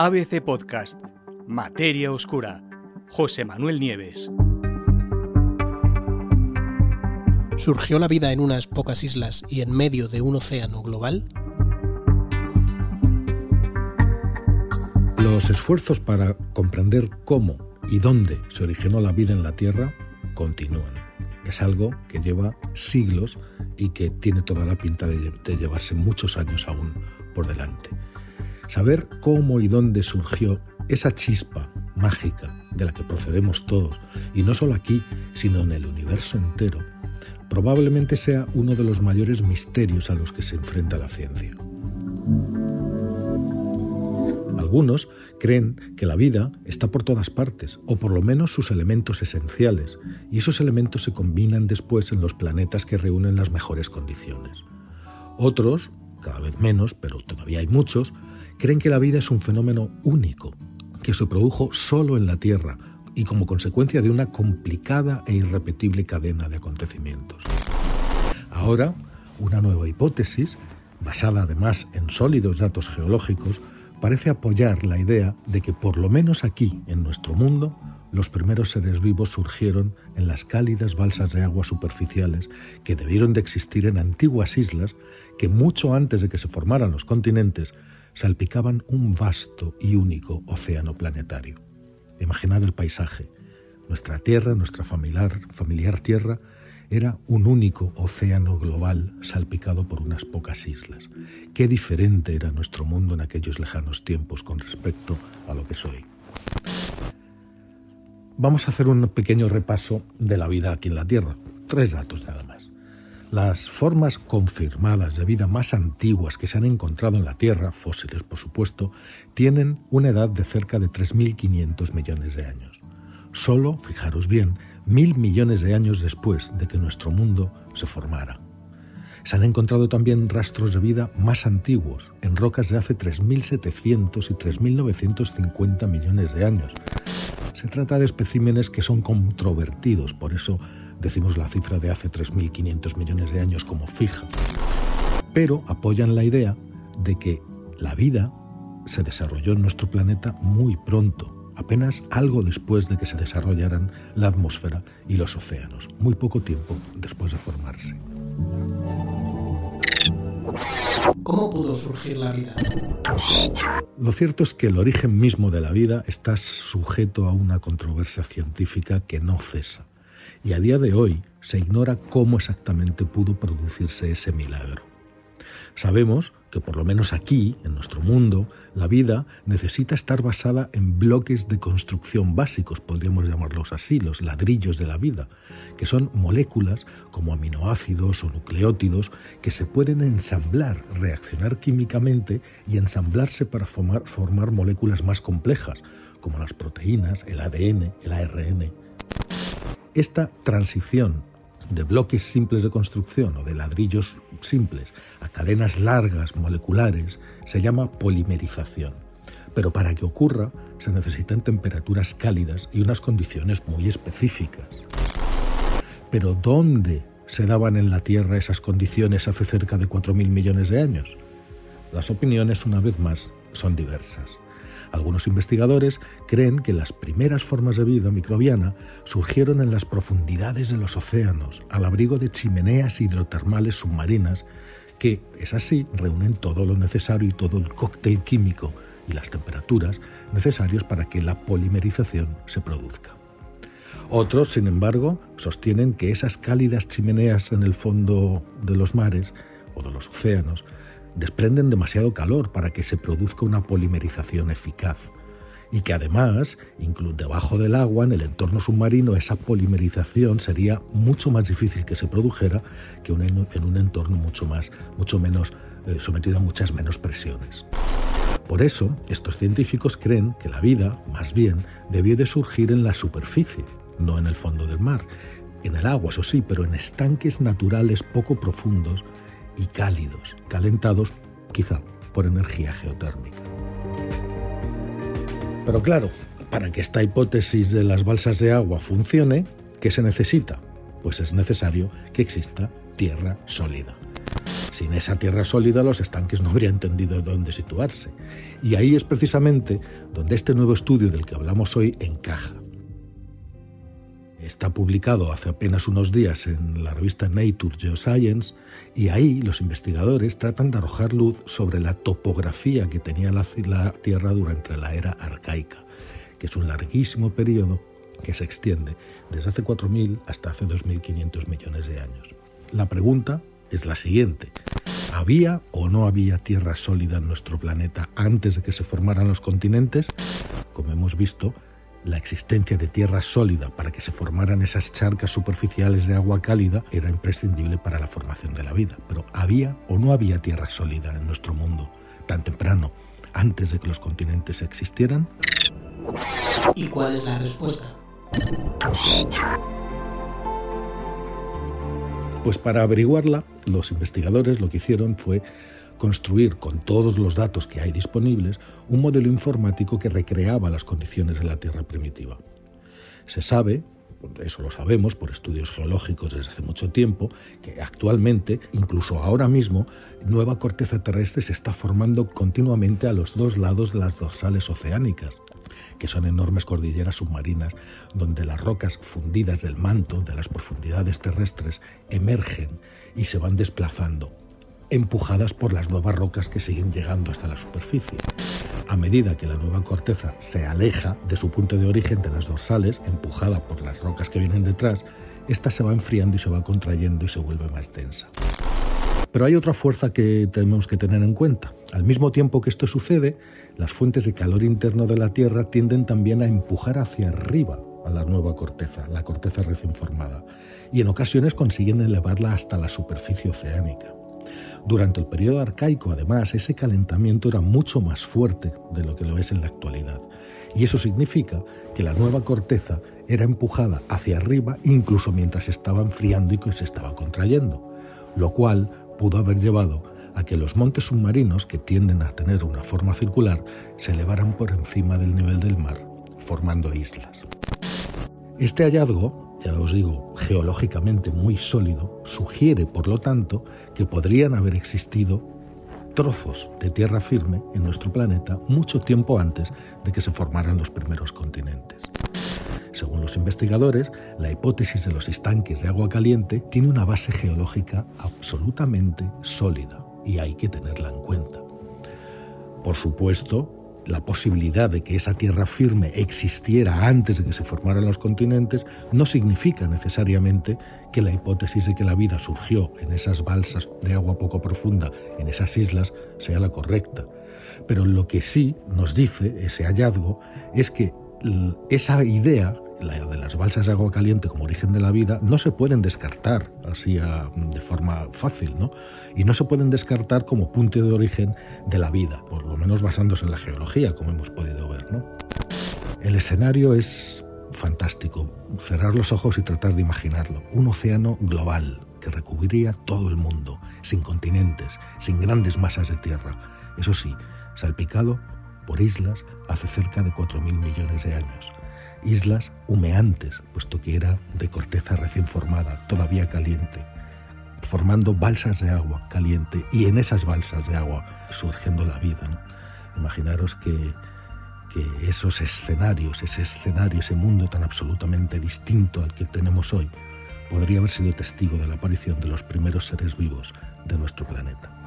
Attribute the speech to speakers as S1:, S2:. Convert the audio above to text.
S1: ABC Podcast, Materia Oscura, José Manuel Nieves.
S2: ¿Surgió la vida en unas pocas islas y en medio de un océano global?
S3: Los esfuerzos para comprender cómo y dónde se originó la vida en la Tierra continúan. Es algo que lleva siglos y que tiene toda la pinta de, llevarse muchos años aún por delante. Saber cómo y dónde surgió esa chispa mágica de la que procedemos todos, y no solo aquí, sino en el universo entero, probablemente sea uno de los mayores misterios a los que se enfrenta la ciencia. Algunos creen que la vida está por todas partes, o por lo menos sus elementos esenciales, y esos elementos se combinan después en los planetas que reúnen las mejores condiciones. Otros, cada vez menos, pero todavía hay muchos, creen que la vida es un fenómeno único, que se produjo solo en la Tierra y como consecuencia de una complicada e irrepetible cadena de acontecimientos. Ahora, una nueva hipótesis, basada además en sólidos datos geológicos, parece apoyar la idea de que por lo menos aquí, en nuestro mundo, los primeros seres vivos surgieron en las cálidas balsas de agua superficiales que debieron de existir en antiguas islas que mucho antes de que se formaran los continentes salpicaban un vasto y único océano planetario. Imaginad el paisaje. Nuestra Tierra, nuestra familiar, familiar Tierra, era un único océano global salpicado por unas pocas islas. Qué diferente era nuestro mundo en aquellos lejanos tiempos con respecto a lo que soy. Vamos a hacer un pequeño repaso de la vida aquí en la Tierra. Tres datos nada más. Las formas confirmadas de vida más antiguas que se han encontrado en la Tierra, fósiles por supuesto, tienen una edad de cerca de 3.500 millones de años. Solo, fijaros bien, mil millones de años después de que nuestro mundo se formara. Se han encontrado también rastros de vida más antiguos, en rocas de hace 3.700 y 3.950 millones de años. Se trata de especímenes que son controvertidos, por eso decimos la cifra de hace 3.500 millones de años como fija. Pero apoyan la idea de que la vida se desarrolló en nuestro planeta muy pronto, apenas algo después de que se desarrollaran la atmósfera y los océanos, muy poco tiempo después de formarse.
S2: ¿Cómo pudo surgir la vida?
S3: Lo cierto es que el origen mismo de la vida está sujeto a una controversia científica que no cesa, y a día de hoy se ignora cómo exactamente pudo producirse ese milagro. Sabemos que por lo menos aquí, en nuestro mundo, la vida necesita estar basada en bloques de construcción básicos, podríamos llamarlos así, los ladrillos de la vida, que son moléculas como aminoácidos o nucleótidos que se pueden ensamblar, reaccionar químicamente y ensamblarse para formar, moléculas más complejas, como las proteínas, el ADN, el ARN. Esta transición de bloques simples de construcción o de ladrillos simples a cadenas largas moleculares se llama polimerización. Pero para que ocurra se necesitan temperaturas cálidas y unas condiciones muy específicas. Pero ¿dónde se daban en la Tierra esas condiciones hace cerca de 4.000 millones de años? Las opiniones, una vez más, son diversas. Algunos investigadores creen que las primeras formas de vida microbiana surgieron en las profundidades de los océanos, al abrigo de chimeneas hidrotermales submarinas que, es así, reúnen todo lo necesario y todo el cóctel químico y las temperaturas necesarios para que la polimerización se produzca. Otros, sin embargo, sostienen que esas cálidas chimeneas en el fondo de los mares o de los océanos desprenden demasiado calor para que se produzca una polimerización eficaz y que además, incluso debajo del agua, en el entorno submarino, esa polimerización sería mucho más difícil que se produjera que en un entorno mucho, más, mucho menos eh, sometido a muchas menos presiones. Por eso, estos científicos creen que la vida, más bien, debió de surgir en la superficie, no en el fondo del mar, en el agua, eso sí, pero en estanques naturales poco profundos y cálidos, calentados quizá por energía geotérmica. Pero claro, para que esta hipótesis de las balsas de agua funcione, ¿qué se necesita? Pues es necesario que exista tierra sólida. Sin esa tierra sólida los estanques no habrían entendido dónde situarse. Y ahí es precisamente donde este nuevo estudio del que hablamos hoy encaja. Está publicado hace apenas unos días en la revista Nature Geoscience y ahí los investigadores tratan de arrojar luz sobre la topografía que tenía la, Tierra durante la era arcaica, que es un larguísimo periodo que se extiende desde hace 4.000 hasta hace 2.500 millones de años. La pregunta es la siguiente. ¿Había o no había tierra sólida en nuestro planeta antes de que se formaran los continentes? Como hemos visto, la existencia de tierra sólida para que se formaran esas charcas superficiales de agua cálida era imprescindible para la formación de la vida. Pero ¿había o no había tierra sólida en nuestro mundo tan temprano, antes de que los continentes existieran?
S2: ¿Y cuál es la respuesta?
S3: Pues para averiguarla, los investigadores lo que hicieron fue construir con todos los datos que hay disponibles un modelo informático que recreaba las condiciones de la Tierra primitiva. Se sabe, eso lo sabemos por estudios geológicos desde hace mucho tiempo, que actualmente, incluso ahora mismo, nueva corteza terrestre se está formando continuamente a los dos lados de las dorsales oceánicas que son enormes cordilleras submarinas donde las rocas fundidas del manto de las profundidades terrestres emergen y se van desplazando empujadas por las nuevas rocas que siguen llegando hasta la superficie. A medida que la nueva corteza se aleja de su punto de origen de las dorsales, empujada por las rocas que vienen detrás, esta se va enfriando y se va contrayendo y se vuelve más densa. Pero hay otra fuerza que tenemos que tener en cuenta. Al mismo tiempo que esto sucede, las fuentes de calor interno de la Tierra tienden también a empujar hacia arriba a la nueva corteza, la corteza recién formada, y en ocasiones consiguen elevarla hasta la superficie oceánica. Durante el periodo arcaico, además, ese calentamiento era mucho más fuerte de lo que lo es en la actualidad. Y eso significa que la nueva corteza era empujada hacia arriba incluso mientras estaba enfriando y que se estaba contrayendo, lo cual pudo haber llevado a que los montes submarinos, que tienden a tener una forma circular, se elevaran por encima del nivel del mar, formando islas. Este hallazgo ya os digo, geológicamente muy sólido, sugiere, por lo tanto, que podrían haber existido trozos de tierra firme en nuestro planeta mucho tiempo antes de que se formaran los primeros continentes. Según los investigadores, la hipótesis de los estanques de agua caliente tiene una base geológica absolutamente sólida y hay que tenerla en cuenta. Por supuesto, la posibilidad de que esa tierra firme existiera antes de que se formaran los continentes no significa necesariamente que la hipótesis de que la vida surgió en esas balsas de agua poco profunda, en esas islas, sea la correcta. Pero lo que sí nos dice ese hallazgo es que esa idea la de las balsas de agua caliente como origen de la vida, no se pueden descartar así de forma fácil, ¿no? Y no se pueden descartar como punto de origen de la vida, por lo menos basándose en la geología, como hemos podido ver, ¿no? El escenario es fantástico, cerrar los ojos y tratar de imaginarlo. Un océano global que recubriría todo el mundo, sin continentes, sin grandes masas de tierra. Eso sí, salpicado por islas hace cerca de 4.000 millones de años islas humeantes, puesto que era de corteza recién formada, todavía caliente, formando balsas de agua caliente y en esas balsas de agua surgiendo la vida. Imaginaros que, que esos escenarios, ese escenario, ese mundo tan absolutamente distinto al que tenemos hoy, podría haber sido testigo de la aparición de los primeros seres vivos de nuestro planeta.